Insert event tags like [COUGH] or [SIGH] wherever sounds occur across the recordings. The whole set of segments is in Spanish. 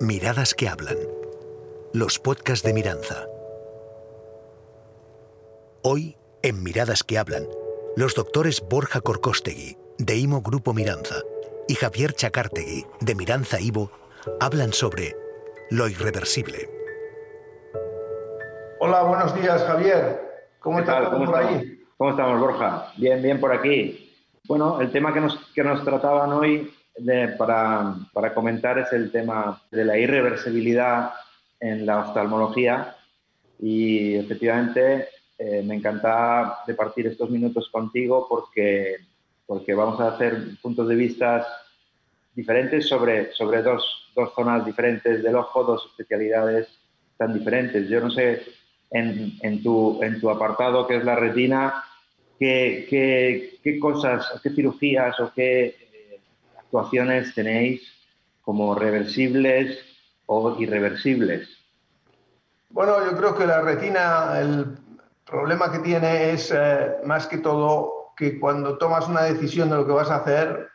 Miradas que hablan. Los podcasts de Miranza. Hoy, en Miradas que hablan, los doctores Borja Corcostegui, de IMO Grupo Miranza, y Javier Chacártegui, de Miranza Ivo, hablan sobre lo irreversible. Hola, buenos días, Javier. ¿Cómo estás ¿Cómo por estamos? ahí? ¿Cómo estamos, Borja? Bien, bien por aquí. Bueno, el tema que nos, que nos trataban hoy de- para, para comentar es el tema de la irreversibilidad en la oftalmología y efectivamente eh, me encanta departir estos minutos contigo porque, porque vamos a hacer puntos de vista diferentes sobre, sobre dos, dos zonas diferentes del ojo, dos especialidades tan diferentes. Yo no sé, en, en tu, en tu apartado que es la retina, qué, qué, qué cosas, qué cirugías o qué actuaciones tenéis como reversibles o irreversibles. Bueno, yo creo que la retina, el problema que tiene es eh, más que todo que cuando tomas una decisión de lo que vas a hacer,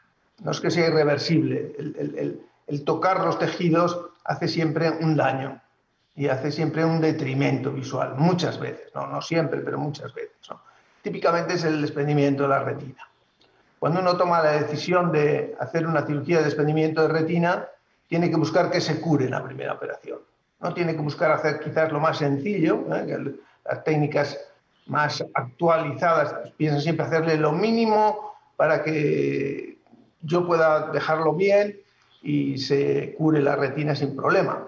no es que sea irreversible. El, tocar los tejidos hace siempre un daño y hace siempre un detrimento visual, muchas veces, no, no siempre, pero muchas veces. ¿no? Típicamente es el desprendimiento de la retina. Cuando uno toma la decisión de hacer una cirugía de desprendimiento de retina, tiene que buscar que se cure la primera operación. No tiene que buscar hacer quizás lo más sencillo, ¿eh? las técnicas más actualizadas piensan siempre hacerle lo mínimo para que yo pueda dejarlo bien y se cure la retina sin problema.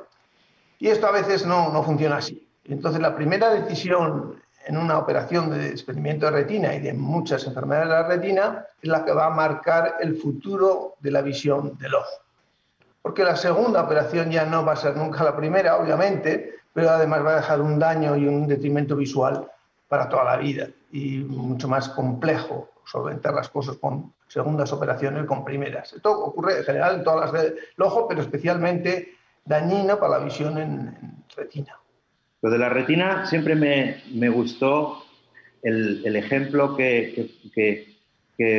Y esto a veces no, no funciona así. Entonces, la primera decisión en una operación de desprendimiento de retina y de muchas enfermedades de la retina es la que va a marcar el futuro de la visión del ojo. Porque la segunda operación ya no va a ser nunca la primera, obviamente, pero además va a dejar un daño y un detrimento visual para toda la vida y mucho más complejo solventar las cosas con segundas operaciones con primeras. Esto ocurre en general en todas las del ojo, pero especialmente dañino para la visión en, en retina. Lo de la retina siempre me, me gustó el, el ejemplo que, que-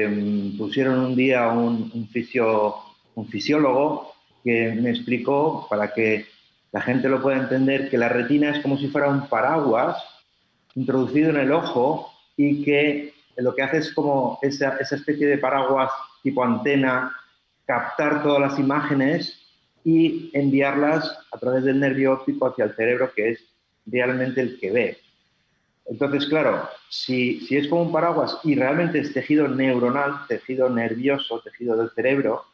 mm, pusieron un día un, un, un fisiólogo que me explicó para que la gente lo pueda entender que la retina es como si fuera un paraguas introducido en el ojo y que lo que hace es como esa, esa especie de paraguas tipo antena, captar todas las imágenes y enviarlas a través del nervio óptico hacia el cerebro, que es realmente el que ve. Entonces, claro, si, si es como un paraguas y realmente es tejido neuronal, tejido nervioso, tejido del cerebro,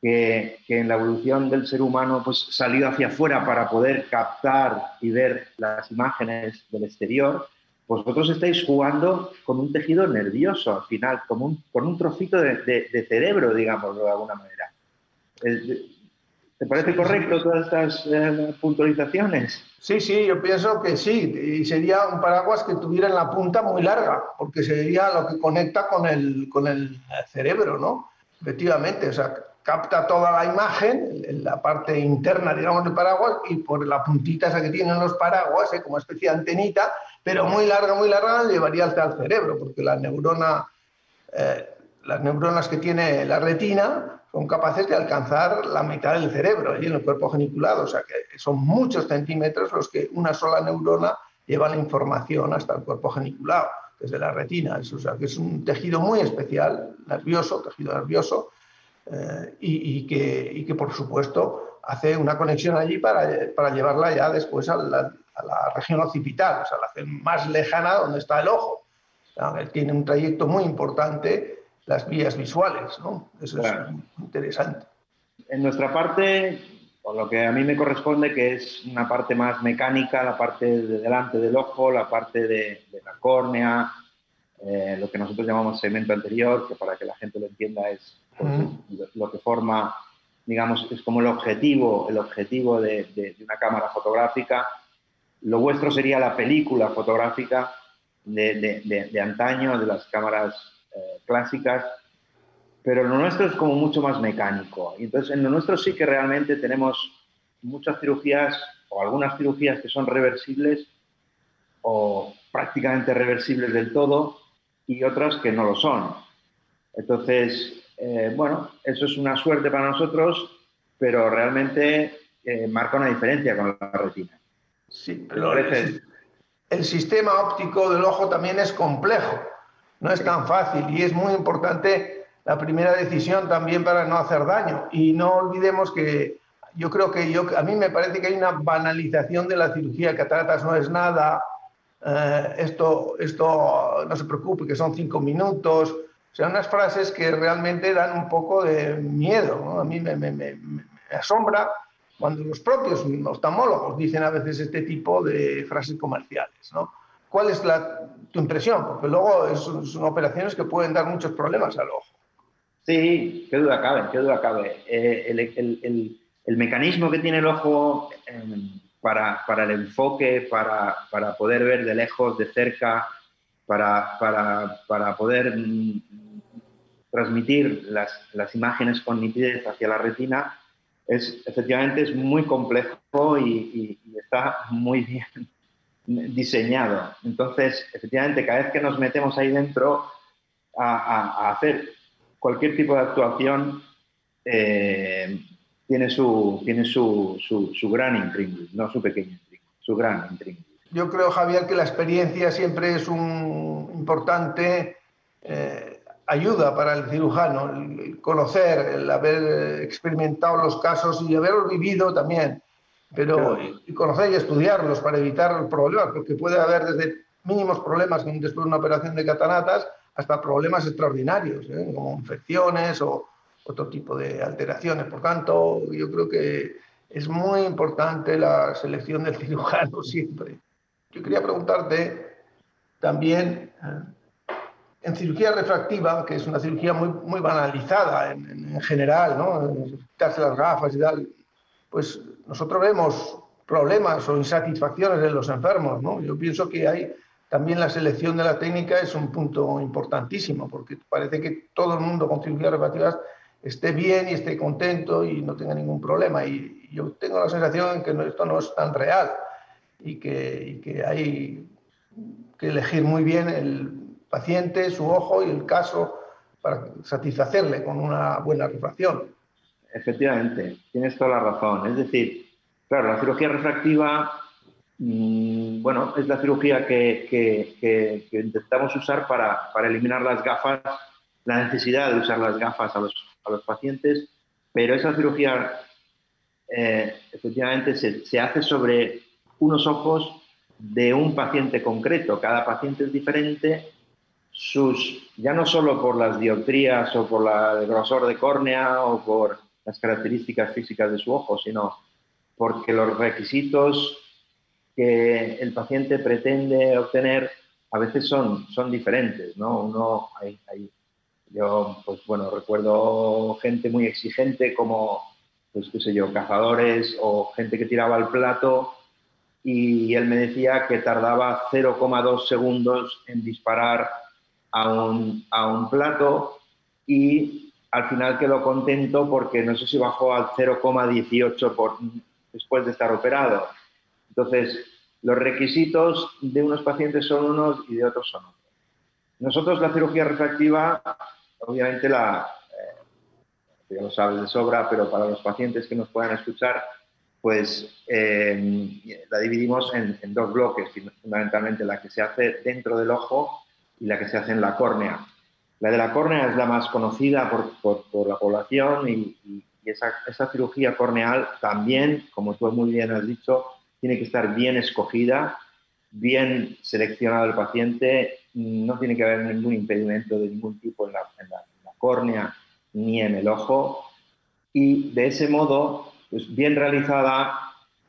que, que en la evolución del ser humano pues, salió hacia afuera para poder captar y ver las imágenes del exterior, vosotros estáis jugando con un tejido nervioso al final, como un, con un trocito de, cerebro, digámoslo de alguna manera. ¿Te parece correcto todas estas eh, puntualizaciones? Sí, sí, yo pienso que sí, y sería un paraguas que tuviera en la punta muy larga, porque sería lo que conecta con el, con el cerebro, ¿no? Efectivamente, o sea, capta toda la imagen en la parte interna, digamos, del paraguas y por la puntita esa que tienen los paraguas, ¿eh? como especie de antenita, pero muy larga, muy larga, llevaría hasta el cerebro, porque la neurona, eh, las neuronas que tiene la retina son capaces de alcanzar la mitad del cerebro y en el cuerpo geniculado, o sea que son muchos centímetros los que una sola neurona lleva la información hasta el cuerpo geniculado, desde la retina, o sea que es un tejido muy especial, nervioso, tejido nervioso, eh, y, y que, y que, por supuesto hace una conexión allí para, para llevarla ya después a la, a la región occipital, o sea, la más lejana donde está el ojo. O sea, tiene un trayecto muy importante las vías visuales, ¿no? Eso Claro. es interesante. En nuestra parte, por lo que a mí me corresponde, que es una parte más mecánica, la parte de delante del ojo, la parte de, de la córnea, eh, lo que nosotros llamamos segmento anterior, que para que la gente lo entienda es pues, lo, que forma, digamos, es como el objetivo, el objetivo de, de- de una cámara fotográfica. Lo vuestro sería la película fotográfica de antaño, de las cámaras eh, clásicas, pero lo nuestro es como mucho más mecánico. Y entonces, en lo nuestro sí que realmente tenemos muchas cirugías o algunas cirugías que son reversibles o prácticamente reversibles del todo y otras que no lo son. Entonces, eh, bueno, eso es una suerte para nosotros, pero realmente eh, marca una diferencia con la retina. Sí, pero el, sistema óptico del ojo también es complejo, no es tan fácil y es muy importante la primera decisión también para no hacer daño. Y no olvidemos que yo creo que a mí me parece que hay una banalización de la cirugía, cataratas no es nada, eh, esto, esto no se preocupe, que son cinco minutos, o sea, unas frases que realmente dan un poco de miedo. A mí me, asombra cuando los propios oftalmólogos dicen a veces este tipo de frases comerciales. ¿no? ¿Cuál es la, tu impresión? Porque luego son, operaciones que pueden dar muchos problemas al ojo. Sí, qué duda cabe, qué duda cabe. Eh, el, mecanismo que tiene el ojo em, para, el enfoque, para, poder ver de lejos, de cerca, para, poder mm, transmitir las, las, imágenes con nitidez hacia la retina, es, efectivamente es muy complejo y, está muy bien diseñado. Entonces, efectivamente, cada vez que nos metemos ahí dentro a, hacer cualquier tipo de actuación, eh, tiene, su, tiene su, su gran intríngulis, no su pequeño intríngulis, su gran intríngulis. Yo creo, Javier, que la experiencia siempre es un importante eh, ayuda para el cirujano, el conocer, el haber experimentado los casos y haberlos vivido también, pero y conocer y estudiarlos para evitar problemas, porque puede haber desde mínimos problemas después de una operación de cataratas hasta problemas extraordinarios, ¿eh? como infecciones o otro tipo de alteraciones. Por tanto, yo creo que es muy importante la selección del [LAUGHS] cirujano siempre. Yo quería preguntarte también, eh, en cirugía refractiva, que es una cirugía muy, muy banalizada en, general, ¿no? quitarse las gafas y tal, pues nosotros vemos problemas o insatisfacciones en los enfermos. ¿no? Yo pienso que hay también la selección de la técnica es un punto importantísimo, porque parece que todo el mundo con cirugías refractivas esté bien y esté contento y no tenga ningún problema. Y yo tengo la sensación de que esto no es tan real y que, que hay que elegir muy bien el paciente, su ojo y el caso para satisfacerle con una buena refracción. Efectivamente, tienes toda la razón. Es decir, claro, la cirugía refractiva, mm, bueno, es la cirugía que, que, intentamos usar para, para, eliminar las gafas, la necesidad de usar las gafas a los, a los pacientes, pero esa cirugía eh, efectivamente se, se hace sobre unos ojos de un paciente concreto. Cada paciente es diferente, sus, ya no solo por las dioptrías o por la, el grosor de córnea o por las características físicas de su ojo, sino porque los requisitos que el paciente pretende obtener a veces son, son diferentes, ¿no? Yo, pues bueno, recuerdo gente muy exigente como, pues qué sé yo, cazadores o gente que tiraba al plato y él me decía que tardaba 0,2 segundos en disparar a un, a un, plato y al final quedó contento porque no sé si bajó al 0,18 después de estar operado. Entonces, los requisitos de unos pacientes son unos y de otros son otros. Nosotros la cirugía refractiva, obviamente la, eh, ya lo sabes de sobra, pero para los pacientes que nos puedan escuchar, pues eh, la dividimos en, dos bloques, fundamentalmente la que se hace dentro del ojo y la que se hace en la córnea. La de la córnea es la más conocida por, por, la población y, esa, esa, cirugía corneal también, como tú muy bien has dicho, tiene que estar bien escogida, bien seleccionado el paciente, no tiene que haber ningún impedimento de ningún tipo en la, córnea ni en el ojo y de ese modo pues bien realizada,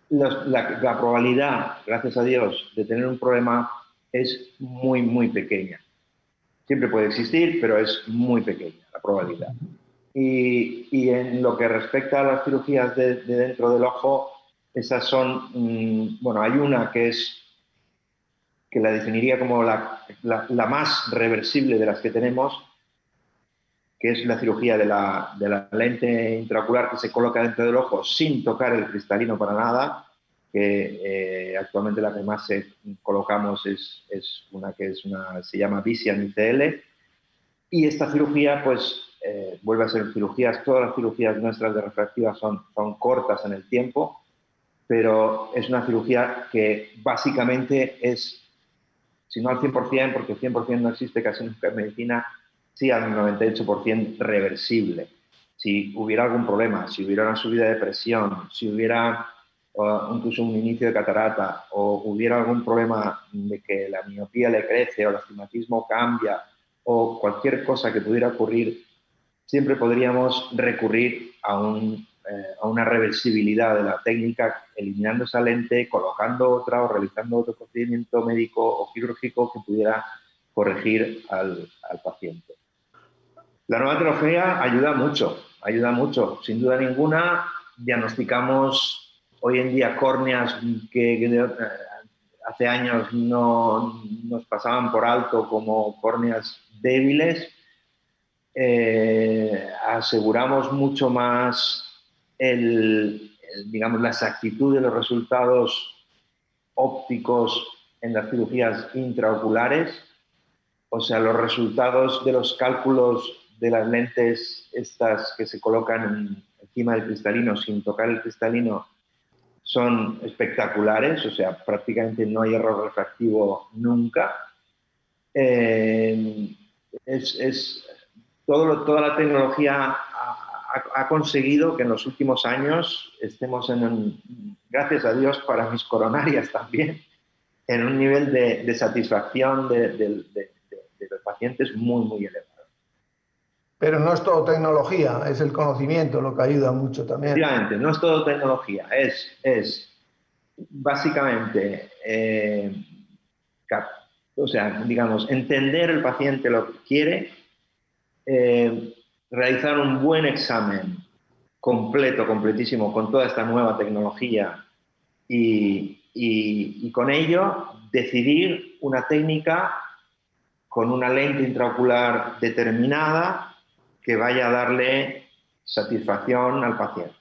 la, probabilidad, gracias a Dios, de tener un problema es muy, muy pequeña. Siempre puede existir, pero es muy pequeña la probabilidad. Y, y en lo que respecta a las cirugías de, dentro del ojo, esas son, mm, bueno, hay una que es, que la definiría como la, la, la más reversible de las que tenemos, que es la cirugía de la, de la, lente intraocular que se coloca dentro del ojo sin tocar el cristalino para nada, que eh, actualmente la que más colocamos es, es, una que es una, se llama Visian ICL. Y esta cirugía, pues, eh, vuelve a ser cirugías, todas las cirugías nuestras de refractiva son, son cortas en el tiempo, pero es una cirugía que básicamente es, si no al 100%, porque el 100% no existe casi nunca en medicina, sí al 98% reversible. Si hubiera algún problema, si hubiera una subida de presión, si hubiera incluso un inicio de catarata o hubiera algún problema de que la miopía le crece o el astigmatismo cambia o cualquier cosa que pudiera ocurrir, siempre podríamos recurrir a, un, eh, a una reversibilidad de la técnica, eliminando esa lente, colocando otra o realizando otro procedimiento médico o quirúrgico que pudiera corregir al, al paciente. La nueva tecnología ayuda mucho, ayuda mucho. Sin duda ninguna, diagnosticamos hoy en día córneas que, hace años no nos pasaban por alto como córneas débiles, eh, aseguramos mucho más el, digamos, la exactitud de los resultados ópticos en las cirugías intraoculares, o sea, los resultados de los cálculos de las lentes estas que se colocan encima del cristalino sin tocar el cristalino son espectaculares, o sea, prácticamente no hay error refractivo nunca. Eh, es, todo, toda la tecnología ha, conseguido que en los últimos años estemos en gracias a Dios para mis coronarias también, en un nivel de, satisfacción de, de, los pacientes muy, muy elevado. Pero no es todo tecnología, es el conocimiento lo que ayuda mucho también. No es todo tecnología, es, es básicamente, eh, o sea, digamos, entender el paciente lo que quiere, eh, realizar un buen examen completo, completísimo, con toda esta nueva tecnología y, y con ello decidir una técnica con una lente intraocular determinada que vaya a darle satisfacción al paciente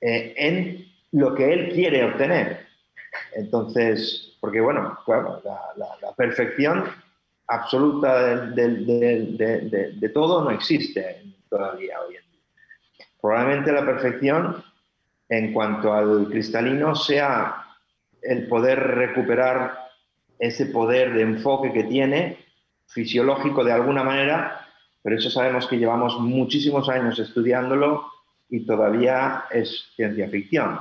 eh, en lo que él quiere obtener. Entonces, porque bueno, claro, la, perfección absoluta de, todo no existe todavía hoy en día. Probablemente la perfección en cuanto al cristalino sea el poder recuperar ese poder de enfoque que tiene fisiológico de alguna manera pero eso sabemos que llevamos muchísimos años estudiándolo y todavía es ciencia ficción.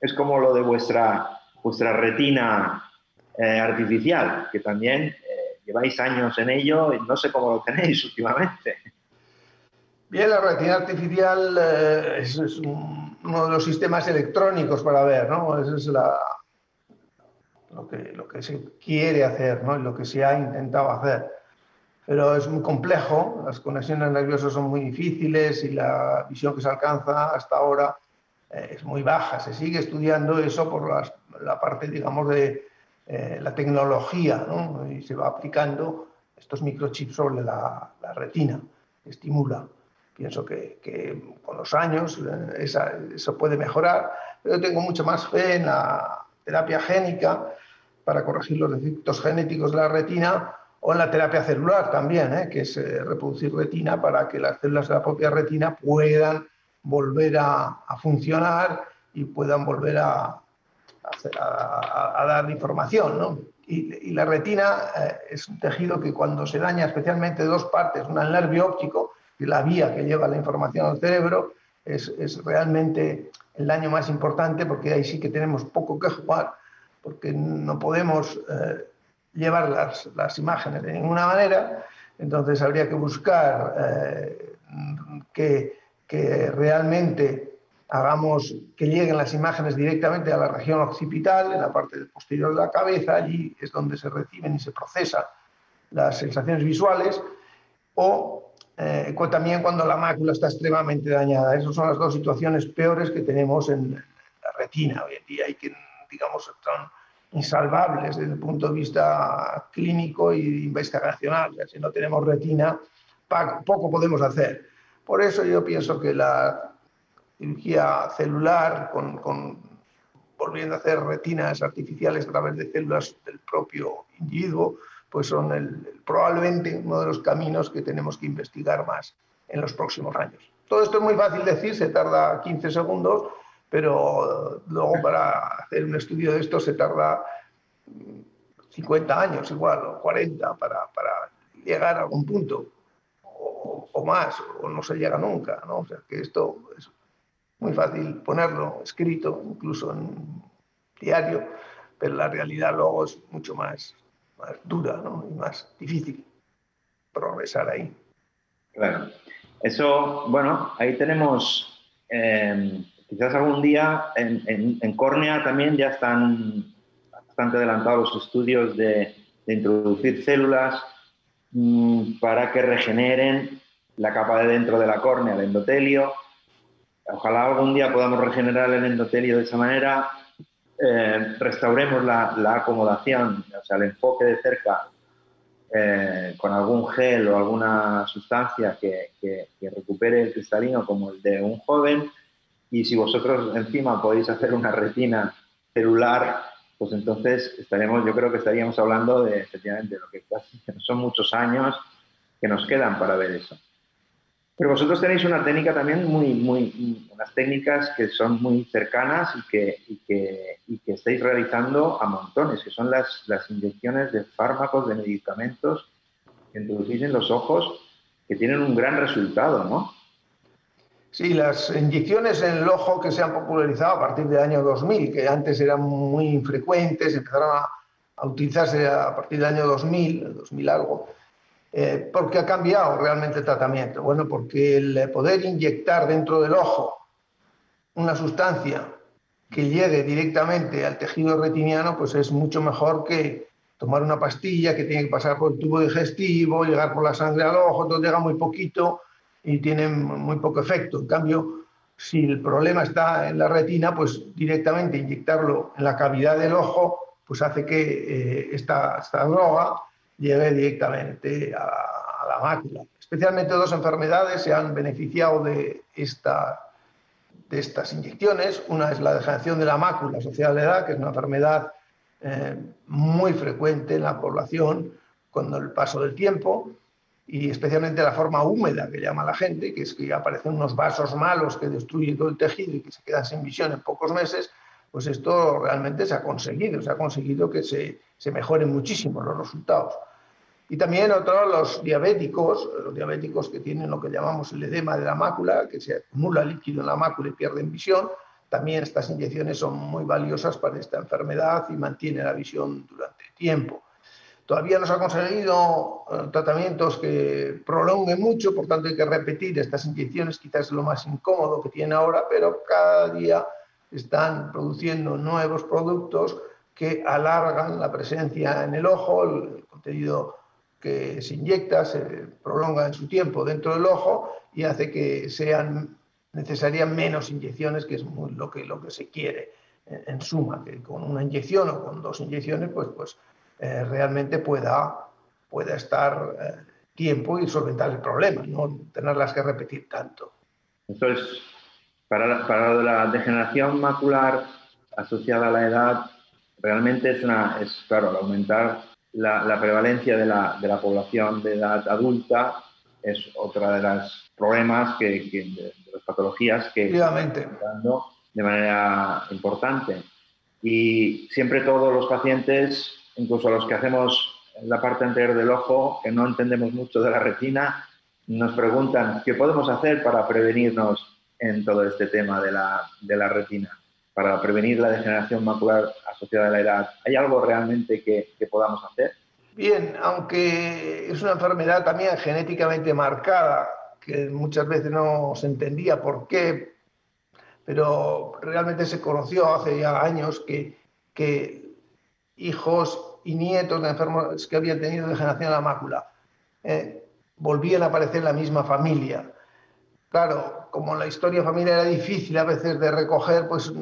Es como lo de vuestra, vuestra retina eh, artificial, que también eh, lleváis años en ello y no sé cómo lo tenéis [LAUGHS] últimamente. Bien, la retina artificial eh, es, uno de los sistemas electrónicos para ver, ¿no? Eso es lo, que, lo que se quiere hacer, ¿no? Y lo que se ha intentado hacer pero es muy complejo, las conexiones nerviosas son muy difíciles y la visión que se alcanza hasta ahora eh, es muy baja. Se sigue estudiando eso por la parte, digamos, de eh, la tecnología, ¿no? y se va aplicando estos microchips sobre la, retina, que estimula. Pienso que, que con los años eh, eso puede mejorar, pero tengo mucho más fe en la terapia génica para corregir los defectos genéticos de la retina o en la terapia celular también, ¿eh? que es eh, reproducir retina para que las células de la propia retina puedan volver a, funcionar y puedan volver a, a, dar información. ¿no? Y, la retina eh, es un tejido que cuando se daña especialmente dos partes, una el nervio óptico, que es la vía que lleva la información al cerebro, es, es realmente el daño más importante porque ahí sí que tenemos poco que jugar, porque no podemos llevar las, las, imágenes de ninguna manera, entonces habría que buscar eh, que, que, realmente hagamos que lleguen las imágenes directamente a la región occipital, en la parte posterior de la cabeza, allí es donde se reciben y se procesan las sensaciones visuales, o eh, también cuando la mácula está extremadamente dañada. Esas son las dos situaciones peores que tenemos en la retina hoy en día y que, digamos, son insalvables desde el punto de vista clínico y investigacional. si no tenemos retina, poco podemos hacer. Por eso yo pienso que la cirugía celular, volviendo a hacer retinas artificiales a través de células del propio individuo, pues son probablemente uno de los caminos que tenemos que investigar más en los próximos años. Todo esto es muy fácil decir, se tarda 15 segundos, pero luego para hacer un estudio de esto se tarda 50 años igual, o 40, para, para llegar a algún punto, o, más, o no se llega nunca, ¿no? O sea, que esto es muy fácil ponerlo escrito, incluso en diario, pero la realidad luego es mucho más, más dura, ¿no? Y más difícil progresar ahí. Claro. Eso, bueno, ahí tenemos, eh, quizás algún día en, córnea también ya están bastante adelantados los estudios de, de introducir células mmm, para que regeneren la capa de dentro de la córnea, el endotelio. Ojalá algún día podamos regenerar el endotelio de esa manera, eh, restauremos la, acomodación, o sea, el enfoque de cerca eh, con algún gel o alguna sustancia que recupere el cristalino como el de un joven. Y si vosotros encima podéis hacer una retina celular pues entonces estaremos, yo creo que estaríamos hablando de efectivamente lo que son muchos años que nos quedan para ver eso. Pero vosotros tenéis una técnica también muy, muy, unas técnicas que son muy cercanas y que, y que, y que estáis realizando a montones, que son las, las inyecciones de fármacos, de medicamentos que introducís en los ojos, que tienen un gran resultado, ¿no? Sí, las inyecciones en el ojo que se han popularizado a partir del año 2000, que antes eran muy infrecuentes, empezaron a, a utilizarse a partir del año 2000, 2000 algo, eh, porque ha cambiado realmente el tratamiento. Bueno, porque el poder inyectar dentro del ojo una sustancia que llegue directamente al tejido retiniano, pues es mucho mejor que tomar una pastilla que tiene que pasar por el tubo digestivo, llegar por la sangre al ojo, entonces llega muy poquito y tienen muy poco efecto. En cambio, si el problema está en la retina, pues directamente inyectarlo en la cavidad del ojo, pues hace que eh, esta, esta, droga llegue directamente a, la mácula. Especialmente dos enfermedades se han beneficiado de, esta, de estas inyecciones. Una es la degeneración de la mácula asociada a la edad, que es una enfermedad eh, muy frecuente en la población con el paso del tiempo y especialmente la forma húmeda que llama la gente, que es que aparecen unos vasos malos que destruyen todo el tejido y que se quedan sin visión en pocos meses, pues esto realmente se ha conseguido, se ha conseguido que se, mejoren muchísimo los resultados. Y también otros, los diabéticos, los diabéticos que tienen lo que llamamos el edema de la mácula, que se acumula líquido en la mácula y pierden visión, también estas inyecciones son muy valiosas para esta enfermedad y mantienen la visión durante tiempo. Todavía no se han conseguido eh, tratamientos que prolonguen mucho, por tanto hay que repetir estas inyecciones, quizás es lo más incómodo que tiene ahora, pero cada día están produciendo nuevos productos que alargan la presencia en el ojo, el contenido que se inyecta se prolonga en su tiempo dentro del ojo y hace que sean necesarias menos inyecciones, que es lo, que, lo que se quiere en suma, que con una inyección o con dos inyecciones, pues, pues eh, realmente pueda, pueda estar eh, tiempo y solventar el problema, no tenerlas que repetir tanto. Eso es, para la, para la degeneración macular asociada a la edad, realmente es una, es claro, al aumentar la, la prevalencia de la, de la, población de edad adulta es otra de los problemas que, que de, de, las patologías que están dando de manera importante. Y siempre todos los pacientes incluso los que hacemos la parte anterior del ojo, que no entendemos mucho de la retina, nos preguntan qué podemos hacer para prevenirnos en todo este tema de la, retina, para prevenir la degeneración macular asociada a la edad. ¿Hay algo realmente que, podamos hacer? Bien, aunque es una enfermedad también genéticamente marcada, que muchas veces no se entendía por qué, pero realmente se conoció hace ya años que hijos y nietos de enfermos que habían tenido de la mácula eh, volvían a aparecer en la misma familia. Claro, como la historia familiar era difícil a veces de recoger, pues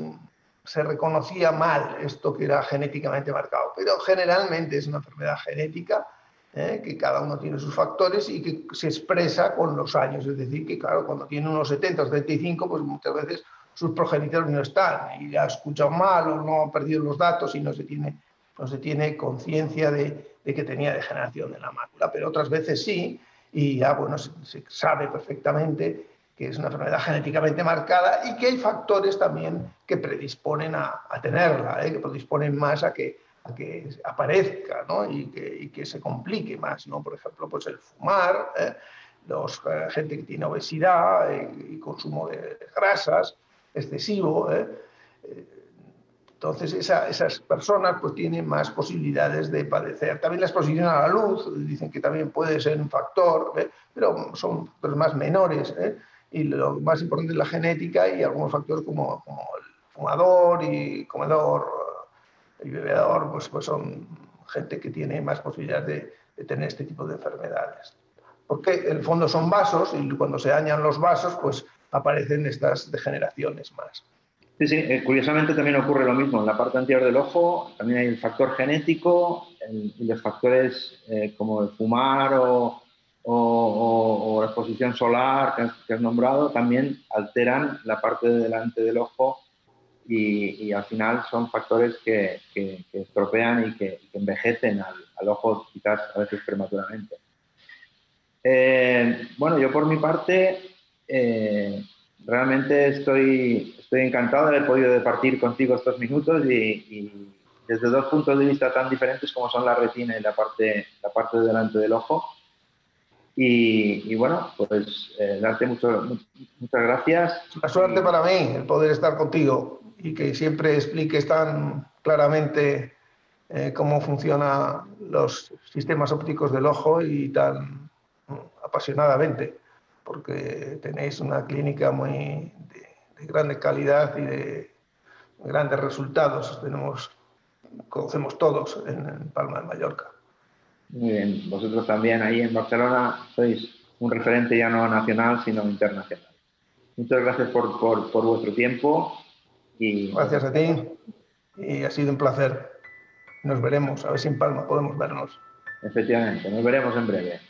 se reconocía mal esto que era genéticamente marcado. Pero generalmente es una enfermedad genética, eh, que cada uno tiene sus factores y que se expresa con los años. Es decir, que claro, cuando tiene unos 70 o 75, pues muchas veces sus progenitores no están y ha escuchado mal o no ha perdido los datos y no se tiene no se tiene conciencia de, que tenía degeneración de la mácula, pero otras veces sí, y ya bueno, se, sabe perfectamente que es una enfermedad genéticamente marcada y que hay factores también que predisponen a, tenerla, ¿eh? que predisponen más a que, aparezca ¿no? y, que, y, que, se complique más. ¿no? Por ejemplo, pues el fumar, ¿eh? los, eh, gente que tiene obesidad y consumo de grasas excesivo. Entonces, esas personas pues, tienen más posibilidades de padecer. También la exposición a la luz, dicen que también puede ser un factor, pero son factores más menores. ¿eh? Y lo más importante es la genética y algunos factores como, el fumador y comedor y bebedor, pues, pues son gente que tiene más posibilidades de, de tener este tipo de enfermedades. Porque en el fondo son vasos y cuando se dañan los vasos, pues aparecen estas degeneraciones más. Sí, sí, eh, curiosamente también ocurre lo mismo. En la parte anterior del ojo también hay el factor genético y los factores eh, como el fumar o, la exposición solar que has, nombrado también alteran la parte de delante del ojo y, al final son factores que, estropean y que, envejecen al, ojo quizás a veces prematuramente. Eh, bueno, yo por mi parte realmente estoy, estoy encantado de haber podido departir contigo estos minutos y, desde dos puntos de vista tan diferentes como son la retina y la parte, la parte de delante del ojo. Y, bueno, pues eh, darte mucho, muchas gracias. Una suerte para mí el poder estar contigo y que siempre expliques tan claramente eh, cómo funcionan los sistemas ópticos del ojo y tan apasionadamente porque tenéis una clínica muy de, grande calidad y de grandes resultados. Tenemos, conocemos todos en, Palma de Mallorca. Muy bien, vosotros también ahí en Barcelona sois un referente ya no nacional, sino internacional. Muchas gracias por, por, por vuestro tiempo. Y... Gracias a ti y ha sido un placer. Nos veremos, a ver si en Palma podemos vernos. Efectivamente, nos veremos en breve.